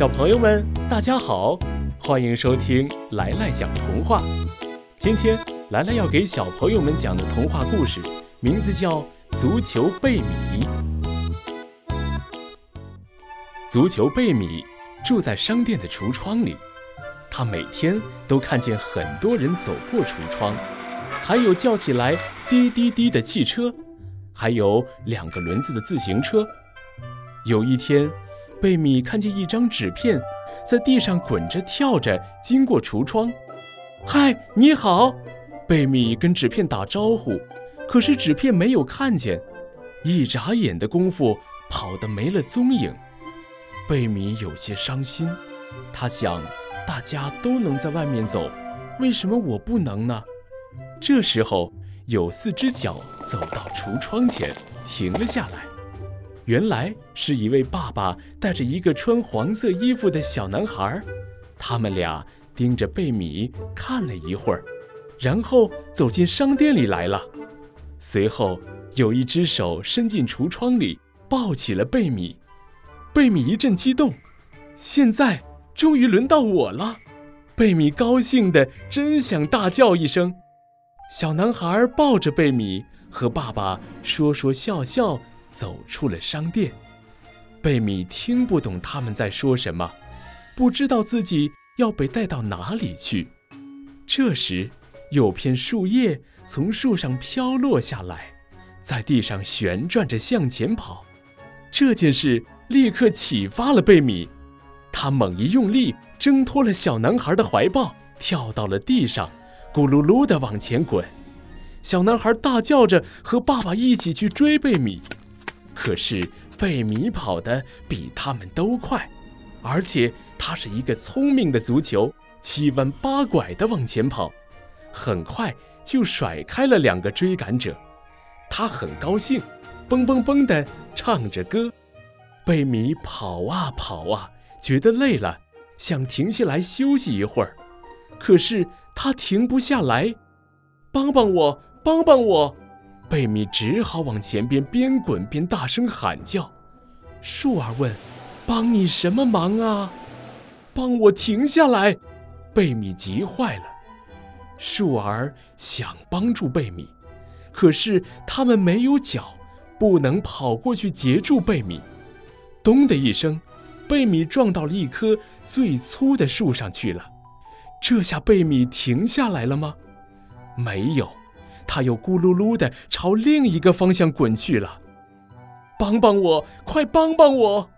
小朋友们，大家好，欢迎收听来来讲童话。今天来来要给小朋友们讲的童话故事，名字叫《足球贝米》。足球贝米住在商店的橱窗里，他每天都看见很多人走过橱窗，还有叫起来滴滴滴的汽车，还有两个轮子的自行车。有一天，贝米看见一张纸片在地上滚着跳着经过橱窗。嗨，你好！贝米跟纸片打招呼，可是纸片没有看见，一眨眼的功夫跑得没了踪影。贝米有些伤心，他想，大家都能在外面走，为什么我不能呢？这时候，有四只脚走到橱窗前，停了下来。原来是一位爸爸带着一个穿黄色衣服的小男孩，他们俩盯着贝米看了一会儿，然后走进商店里来了。随后，有一只手伸进橱窗里，抱起了贝米。贝米一阵激动，现在终于轮到我了！贝米高兴的真想大叫一声。小男孩抱着贝米，和爸爸说说笑笑。走出了商店，贝米听不懂他们在说什么，不知道自己要被带到哪里去。这时，有片树叶从树上飘落下来，在地上旋转着向前跑。这件事立刻启发了贝米，他猛一用力，挣脱了小男孩的怀抱，跳到了地上，咕噜噜地往前滚。小男孩大叫着和爸爸一起去追贝米。可是贝米跑得比他们都快，而且他是一个聪明的足球，七弯八拐地往前跑，很快就甩开了两个追赶者。他很高兴，蹦蹦蹦地唱着歌。贝米跑啊跑啊，觉得累了，想停下来休息一会儿，可是他停不下来。帮帮我，帮帮我！贝米只好往前边边滚边大声喊叫。树儿问：“帮你什么忙啊？”“帮我停下来！”贝米急坏了。树儿想帮助贝米，可是他们没有脚，不能跑过去截住贝米。咚的一声，贝米撞到了一棵最粗的树上去了。这下贝米停下来了吗？没有。他又咕噜噜地朝另一个方向滚去了。帮帮我，快帮帮我！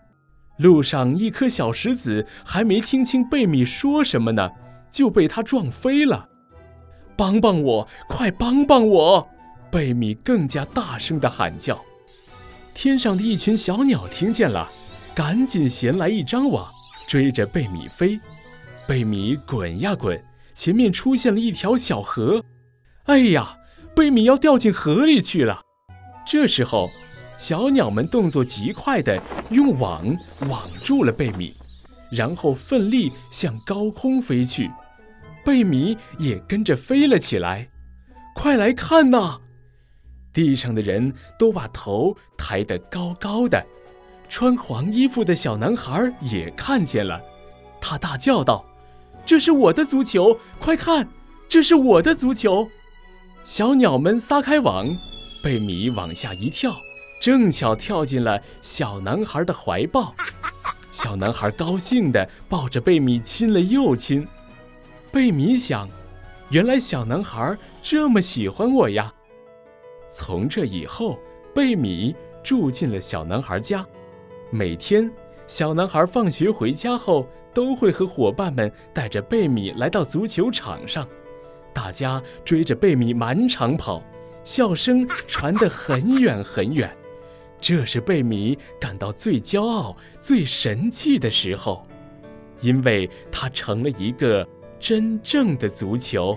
路上一颗小石子还没听清贝米说什么呢，就被他撞飞了。帮帮我，快帮帮我！贝米更加大声地喊叫。天上的一群小鸟听见了，赶紧衔来一张网，追着贝米飞。贝米滚呀滚，前面出现了一条小河。哎呀！贝米要掉进河里去了，这时候，小鸟们动作极快地用网网住了贝米，然后奋力向高空飞去，贝米也跟着飞了起来。快来看呐！地上的人都把头抬得高高的，穿黄衣服的小男孩也看见了，他大叫道：“这是我的足球！快看，这是我的足球！”小鸟们撒开网，贝米往下一跳，正巧跳进了小男孩的怀抱。小男孩高兴地抱着贝米亲了又亲。贝米想，原来小男孩这么喜欢我呀。从这以后，贝米住进了小男孩家。每天，小男孩放学回家后，都会和伙伴们带着贝米来到足球场上。大家追着贝米满场跑，笑声传得很远很远。这是贝米感到最骄傲、最神气的时候，因为他成了一个真正的足球。